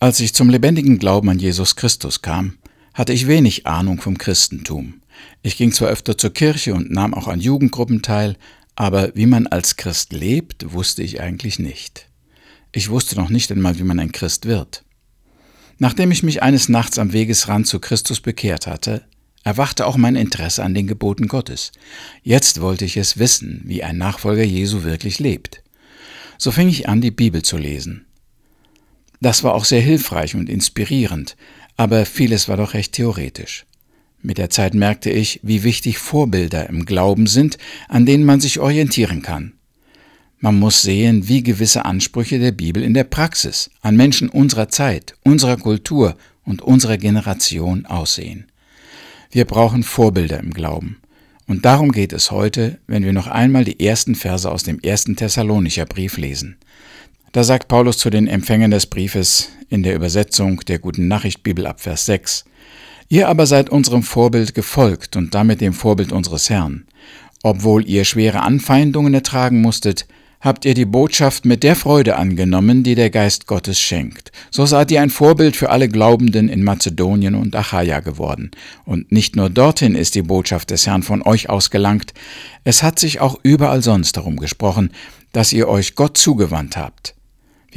Als ich zum lebendigen Glauben an Jesus Christus kam, hatte ich wenig Ahnung vom Christentum. Ich ging zwar öfter zur Kirche und nahm auch an Jugendgruppen teil, aber wie man als Christ lebt, wusste ich eigentlich nicht. Ich wusste noch nicht einmal, wie man ein Christ wird. Nachdem ich mich eines Nachts am Wegesrand zu Christus bekehrt hatte, erwachte auch mein Interesse an den Geboten Gottes. Jetzt wollte ich es wissen, wie ein Nachfolger Jesu wirklich lebt. So fing ich an, die Bibel zu lesen. Das war auch sehr hilfreich und inspirierend, aber vieles war doch recht theoretisch. Mit der Zeit merkte ich, wie wichtig Vorbilder im Glauben sind, an denen man sich orientieren kann. Man muss sehen, wie gewisse Ansprüche der Bibel in der Praxis an Menschen unserer Zeit, unserer Kultur und unserer Generation aussehen. Wir brauchen Vorbilder im Glauben. Und darum geht es heute, wenn wir noch einmal die ersten Verse aus dem ersten Thessalonicher Brief lesen. Da sagt Paulus zu den Empfängern des Briefes in der Übersetzung der Guten Nachricht Bibel ab Vers 6, Ihr aber seid unserem Vorbild gefolgt und damit dem Vorbild unseres Herrn. Obwohl ihr schwere Anfeindungen ertragen musstet, habt ihr die Botschaft mit der Freude angenommen, die der Geist Gottes schenkt. So seid ihr ein Vorbild für alle Glaubenden in Mazedonien und Achaia geworden. Und nicht nur dorthin ist die Botschaft des Herrn von euch ausgelangt, es hat sich auch überall sonst darum gesprochen, dass ihr euch Gott zugewandt habt.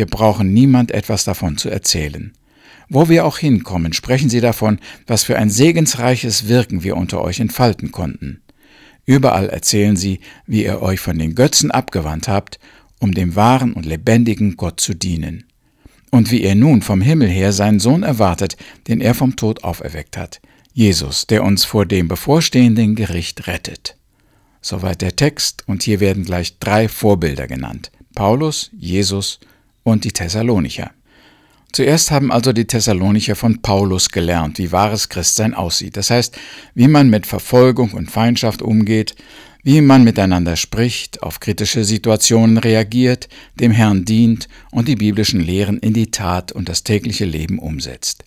Wir brauchen niemand etwas davon zu erzählen. Wo wir auch hinkommen, sprechen Sie davon, was für ein segensreiches Wirken wir unter euch entfalten konnten. Überall erzählen Sie, wie ihr euch von den Götzen abgewandt habt, um dem wahren und lebendigen Gott zu dienen. Und wie ihr nun vom Himmel her seinen Sohn erwartet, den er vom Tod auferweckt hat, Jesus, der uns vor dem bevorstehenden Gericht rettet. Soweit der Text, und hier werden gleich drei Vorbilder genannt. Paulus, Jesus und die Thessalonicher. Zuerst haben also die Thessalonicher von Paulus gelernt, wie wahres Christsein aussieht. Das heißt, wie man mit Verfolgung und Feindschaft umgeht, wie man miteinander spricht, auf kritische Situationen reagiert, dem Herrn dient und die biblischen Lehren in die Tat und das tägliche Leben umsetzt.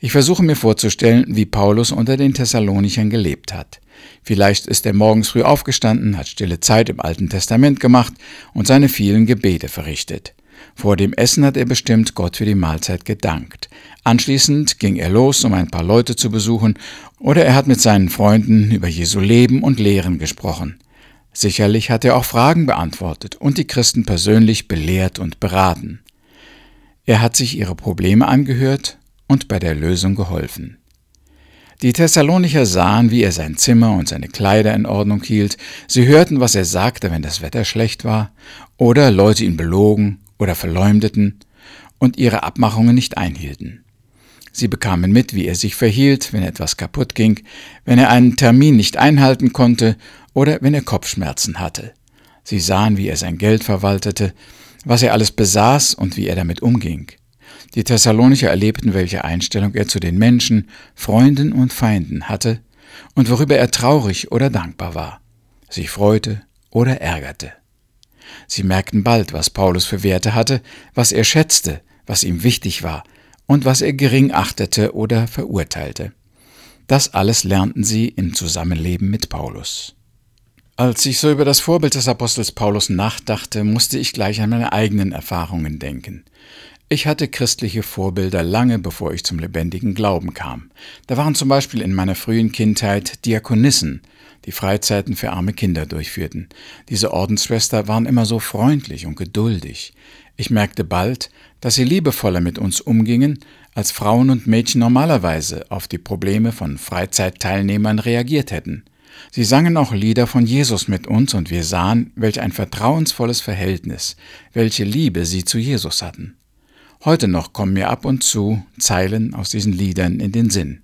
Ich versuche mir vorzustellen, wie Paulus unter den Thessalonichern gelebt hat. Vielleicht ist er morgens früh aufgestanden, hat stille Zeit im Alten Testament gemacht und seine vielen Gebete verrichtet. Vor dem Essen hat er bestimmt Gott für die Mahlzeit gedankt. Anschließend ging er los, um ein paar Leute zu besuchen, oder er hat mit seinen Freunden über Jesu Leben und Lehren gesprochen. Sicherlich hat er auch Fragen beantwortet und die Christen persönlich belehrt und beraten. Er hat sich ihre Probleme angehört und bei der Lösung geholfen. Die Thessalonicher sahen, wie er sein Zimmer und seine Kleider in Ordnung hielt, sie hörten, was er sagte, wenn das Wetter schlecht war, oder Leute ihn belogen oder verleumdeten und ihre Abmachungen nicht einhielten. Sie bekamen mit, wie er sich verhielt, wenn etwas kaputt ging, wenn er einen Termin nicht einhalten konnte oder wenn er Kopfschmerzen hatte. Sie sahen, wie er sein Geld verwaltete, was er alles besaß und wie er damit umging. Die Thessalonicher erlebten, welche Einstellung er zu den Menschen, Freunden und Feinden hatte und worüber er traurig oder dankbar war, sich freute oder ärgerte. Sie merkten bald, was Paulus für Werte hatte, was er schätzte, was ihm wichtig war und was er gering achtete oder verurteilte. Das alles lernten sie im Zusammenleben mit Paulus. Als ich so über das Vorbild des Apostels Paulus nachdachte, musste ich gleich an meine eigenen Erfahrungen denken. Ich hatte christliche Vorbilder lange bevor ich zum lebendigen Glauben kam. Da waren zum Beispiel in meiner frühen Kindheit Diakonissen, die Freizeiten für arme Kinder durchführten. Diese Ordensschwester waren immer so freundlich und geduldig. Ich merkte bald, dass sie liebevoller mit uns umgingen, als Frauen und Mädchen normalerweise auf die Probleme von Freizeitteilnehmern reagiert hätten. Sie sangen auch Lieder von Jesus mit uns und wir sahen, welch ein vertrauensvolles Verhältnis, welche Liebe sie zu Jesus hatten. Heute noch kommen mir ab und zu Zeilen aus diesen Liedern in den Sinn.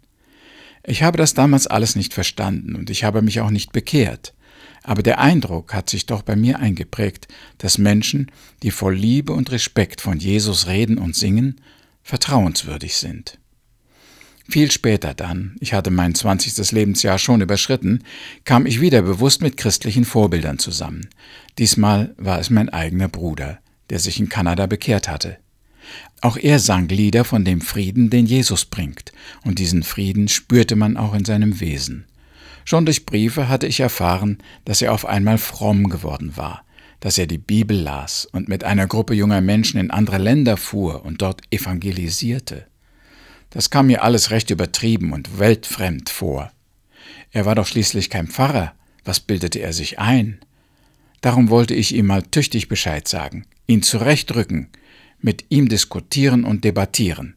Ich habe das damals alles nicht verstanden und ich habe mich auch nicht bekehrt. Aber der Eindruck hat sich doch bei mir eingeprägt, dass Menschen, die voll Liebe und Respekt von Jesus reden und singen, vertrauenswürdig sind. Viel später dann, ich hatte mein zwanzigstes Lebensjahr schon überschritten, kam ich wieder bewusst mit christlichen Vorbildern zusammen. Diesmal war es mein eigener Bruder, der sich in Kanada bekehrt hatte. Auch er sang Lieder von dem Frieden, den Jesus bringt, und diesen Frieden spürte man auch in seinem Wesen. Schon durch Briefe hatte ich erfahren, dass er auf einmal fromm geworden war. dass er die Bibel las und mit einer Gruppe junger Menschen in andere Länder fuhr und dort evangelisierte. Das kam mir alles recht übertrieben und weltfremd vor. Er war doch schließlich kein Pfarrer, was bildete er sich ein? Darum wollte ich ihm mal tüchtig Bescheid sagen, ihn zurechtrücken, mit ihm diskutieren und debattieren.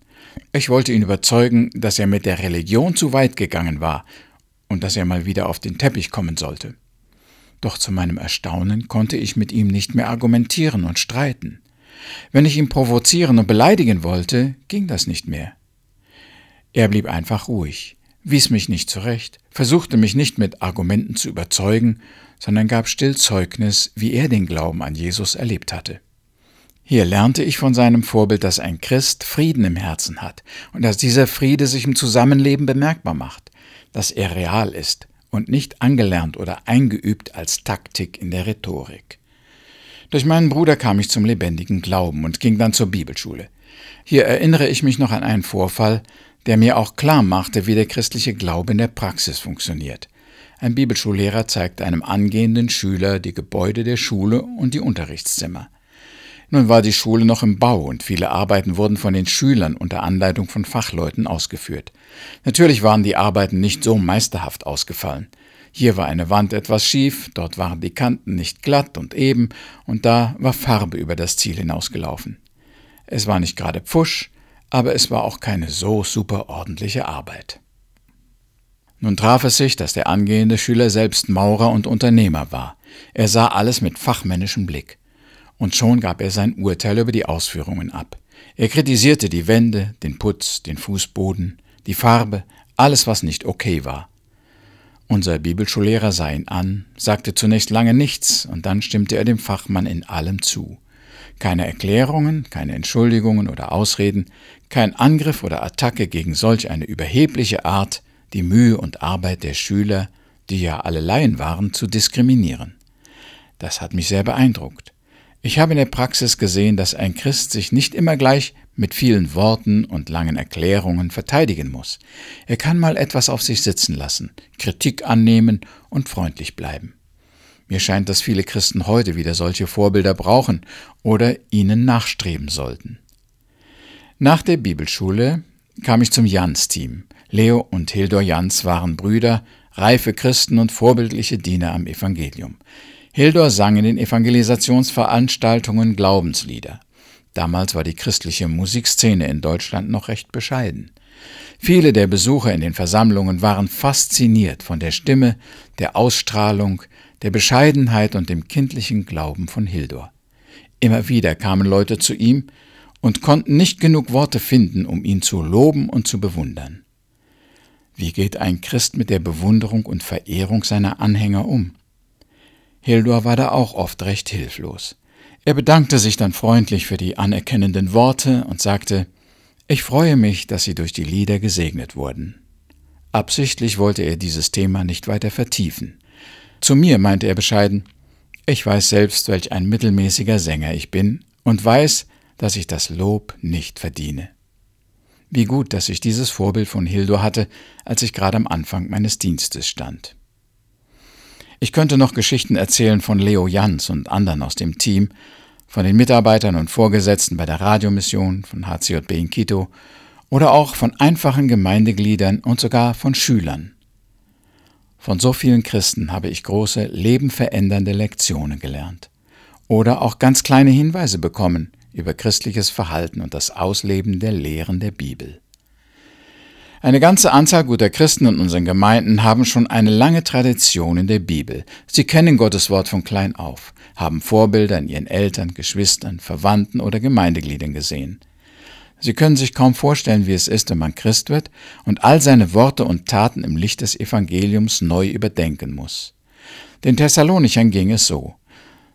Ich wollte ihn überzeugen, dass er mit der Religion zu weit gegangen war und dass er mal wieder auf den Teppich kommen sollte. Doch zu meinem Erstaunen konnte ich mit ihm nicht mehr argumentieren und streiten. Wenn ich ihn provozieren und beleidigen wollte, ging das nicht mehr. Er blieb einfach ruhig, wies mich nicht zurecht, versuchte mich nicht mit Argumenten zu überzeugen, sondern gab still Zeugnis, wie er den Glauben an Jesus erlebt hatte. Hier lernte ich von seinem Vorbild, dass ein Christ Frieden im Herzen hat und dass dieser Friede sich im Zusammenleben bemerkbar macht, dass er real ist und nicht angelernt oder eingeübt als Taktik in der Rhetorik. Durch meinen Bruder kam ich zum lebendigen Glauben und ging dann zur Bibelschule. Hier erinnere ich mich noch an einen Vorfall, der mir auch klar machte, wie der christliche Glaube in der Praxis funktioniert. Ein Bibelschullehrer zeigte einem angehenden Schüler die Gebäude der Schule und die Unterrichtszimmer. Nun war die Schule noch im Bau und viele Arbeiten wurden von den Schülern unter Anleitung von Fachleuten ausgeführt. Natürlich waren die Arbeiten nicht so meisterhaft ausgefallen. Hier war eine Wand etwas schief, dort waren die Kanten nicht glatt und eben, und da war Farbe über das Ziel hinausgelaufen. Es war nicht gerade Pfusch, aber es war auch keine so super ordentliche Arbeit. Nun traf es sich, dass der angehende Schüler selbst Maurer und Unternehmer war. Er sah alles mit fachmännischem Blick und schon gab er sein Urteil über die Ausführungen ab. Er kritisierte die Wände, den Putz, den Fußboden, die Farbe, alles, was nicht okay war. Unser Bibelschullehrer sah ihn an, sagte zunächst lange nichts, und dann stimmte er dem Fachmann in allem zu. Keine Erklärungen, keine Entschuldigungen oder Ausreden, kein Angriff oder Attacke gegen solch eine überhebliche Art, die Mühe und Arbeit der Schüler, die ja alle Laien waren, zu diskriminieren. Das hat mich sehr beeindruckt. Ich habe in der Praxis gesehen, dass ein Christ sich nicht immer gleich mit vielen Worten und langen Erklärungen verteidigen muss. Er kann mal etwas auf sich sitzen lassen, Kritik annehmen und freundlich bleiben. Mir scheint, dass viele Christen heute wieder solche Vorbilder brauchen oder ihnen nachstreben sollten. Nach der Bibelschule kam ich zum Jans-Team. Leo und Hildor Jans waren Brüder, reife Christen und vorbildliche Diener am Evangelium. Hildor sang in den Evangelisationsveranstaltungen Glaubenslieder. Damals war die christliche Musikszene in Deutschland noch recht bescheiden. Viele der Besucher in den Versammlungen waren fasziniert von der Stimme, der Ausstrahlung, der Bescheidenheit und dem kindlichen Glauben von Hildor. Immer wieder kamen Leute zu ihm und konnten nicht genug Worte finden, um ihn zu loben und zu bewundern. Wie geht ein Christ mit der Bewunderung und Verehrung seiner Anhänger um? Hildur war da auch oft recht hilflos. Er bedankte sich dann freundlich für die anerkennenden Worte und sagte, ich freue mich, dass Sie durch die Lieder gesegnet wurden. Absichtlich wollte er dieses Thema nicht weiter vertiefen. Zu mir meinte er bescheiden, ich weiß selbst, welch ein mittelmäßiger Sänger ich bin und weiß, dass ich das Lob nicht verdiene. Wie gut, dass ich dieses Vorbild von Hildur hatte, als ich gerade am Anfang meines Dienstes stand. Ich könnte noch Geschichten erzählen von Leo Jans und anderen aus dem Team, von den Mitarbeitern und Vorgesetzten bei der Radiomission, von HCJB in Quito oder auch von einfachen Gemeindegliedern und sogar von Schülern. Von so vielen Christen habe ich große, lebenverändernde Lektionen gelernt oder auch ganz kleine Hinweise bekommen über christliches Verhalten und das Ausleben der Lehren der Bibel. Eine ganze Anzahl guter Christen in unseren Gemeinden haben schon eine lange Tradition in der Bibel. Sie kennen Gottes Wort von klein auf, haben Vorbilder in ihren Eltern, Geschwistern, Verwandten oder Gemeindegliedern gesehen. Sie können sich kaum vorstellen, wie es ist, wenn man Christ wird und all seine Worte und Taten im Licht des Evangeliums neu überdenken muss. Den Thessalonichern ging es so.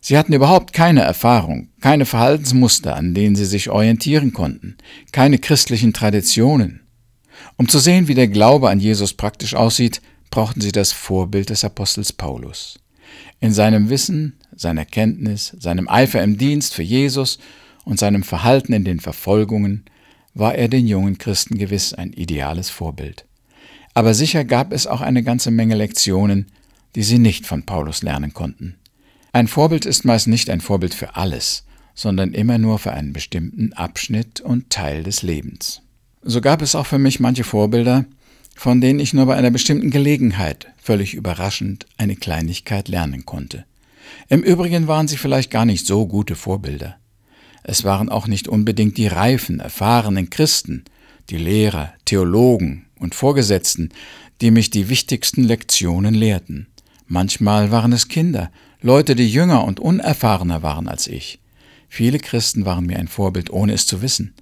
Sie hatten überhaupt keine Erfahrung, keine Verhaltensmuster, an denen sie sich orientieren konnten, keine christlichen Traditionen. Um zu sehen, wie der Glaube an Jesus praktisch aussieht, brauchten sie das Vorbild des Apostels Paulus. In seinem Wissen, seiner Kenntnis, seinem Eifer im Dienst für Jesus und seinem Verhalten in den Verfolgungen war er den jungen Christen gewiss ein ideales Vorbild. Aber sicher gab es auch eine ganze Menge Lektionen, die sie nicht von Paulus lernen konnten. Ein Vorbild ist meist nicht ein Vorbild für alles, sondern immer nur für einen bestimmten Abschnitt und Teil des Lebens. So gab es auch für mich manche Vorbilder, von denen ich nur bei einer bestimmten Gelegenheit völlig überraschend eine Kleinigkeit lernen konnte. Im Übrigen waren sie vielleicht gar nicht so gute Vorbilder. Es waren auch nicht unbedingt die reifen, erfahrenen Christen, die Lehrer, Theologen und Vorgesetzten, die mich die wichtigsten Lektionen lehrten. Manchmal waren es Kinder, Leute, die jünger und unerfahrener waren als ich. Viele Christen waren mir ein Vorbild, ohne es zu wissen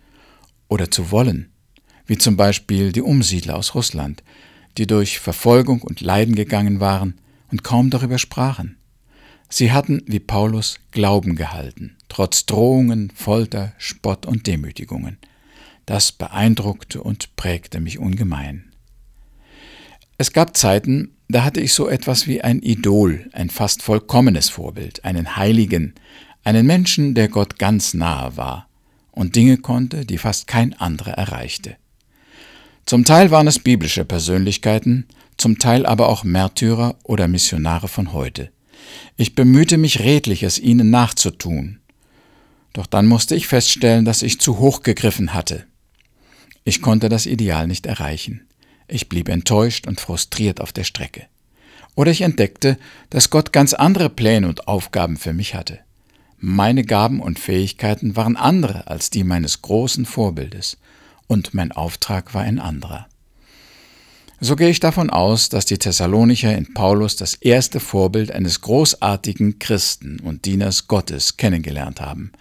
oder zu wollen wie zum Beispiel die Umsiedler aus Russland, die durch Verfolgung und Leiden gegangen waren und kaum darüber sprachen. Sie hatten, wie Paulus, Glauben gehalten, trotz Drohungen, Folter, Spott und Demütigungen. Das beeindruckte und prägte mich ungemein. Es gab Zeiten, da hatte ich so etwas wie ein Idol, ein fast vollkommenes Vorbild, einen Heiligen, einen Menschen, der Gott ganz nahe war und Dinge konnte, die fast kein anderer erreichte. Zum Teil waren es biblische Persönlichkeiten, zum Teil aber auch Märtyrer oder Missionare von heute. Ich bemühte mich redlich, es ihnen nachzutun. Doch dann musste ich feststellen, dass ich zu hoch gegriffen hatte. Ich konnte das Ideal nicht erreichen. Ich blieb enttäuscht und frustriert auf der Strecke. Oder ich entdeckte, dass Gott ganz andere Pläne und Aufgaben für mich hatte. Meine Gaben und Fähigkeiten waren andere als die meines großen Vorbildes, und mein Auftrag war ein anderer. So gehe ich davon aus, dass die Thessalonicher in Paulus das erste Vorbild eines großartigen Christen und Dieners Gottes kennengelernt haben.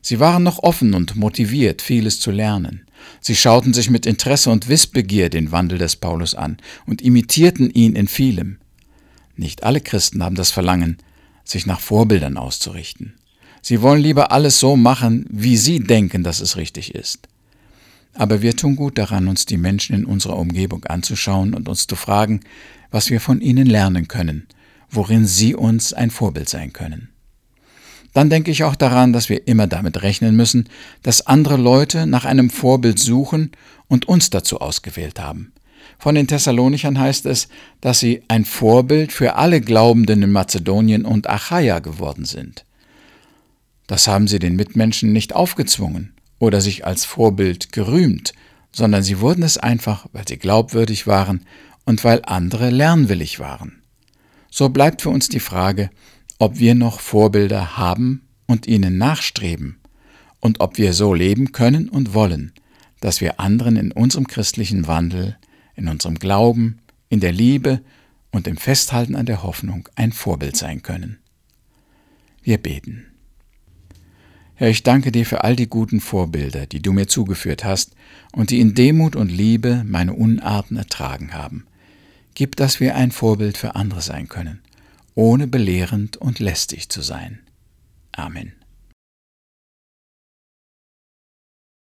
Sie waren noch offen und motiviert, vieles zu lernen. Sie schauten sich mit Interesse und Wissbegier den Wandel des Paulus an und imitierten ihn in vielem. Nicht alle Christen haben das Verlangen, sich nach Vorbildern auszurichten. Sie wollen lieber alles so machen, wie sie denken, dass es richtig ist. Aber wir tun gut daran, uns die Menschen in unserer Umgebung anzuschauen und uns zu fragen, was wir von ihnen lernen können, worin sie uns ein Vorbild sein können. Dann denke ich auch daran, dass wir immer damit rechnen müssen, dass andere Leute nach einem Vorbild suchen und uns dazu ausgewählt haben. Von den Thessalonichern heißt es, dass sie ein Vorbild für alle Glaubenden in Mazedonien und Achaia geworden sind. Das haben sie den Mitmenschen nicht aufgezwungen, oder sich als Vorbild gerühmt, sondern sie wurden es einfach, weil sie glaubwürdig waren und weil andere lernwillig waren. So bleibt für uns die Frage, ob wir noch Vorbilder haben und ihnen nachstreben und ob wir so leben können und wollen, dass wir anderen in unserem christlichen Wandel, in unserem Glauben, in der Liebe und im Festhalten an der Hoffnung ein Vorbild sein können. Wir beten. Herr, ich danke dir für all die guten Vorbilder, die du mir zugeführt hast und die in Demut und Liebe meine Unarten ertragen haben. Gib, dass wir ein Vorbild für andere sein können, ohne belehrend und lästig zu sein. Amen.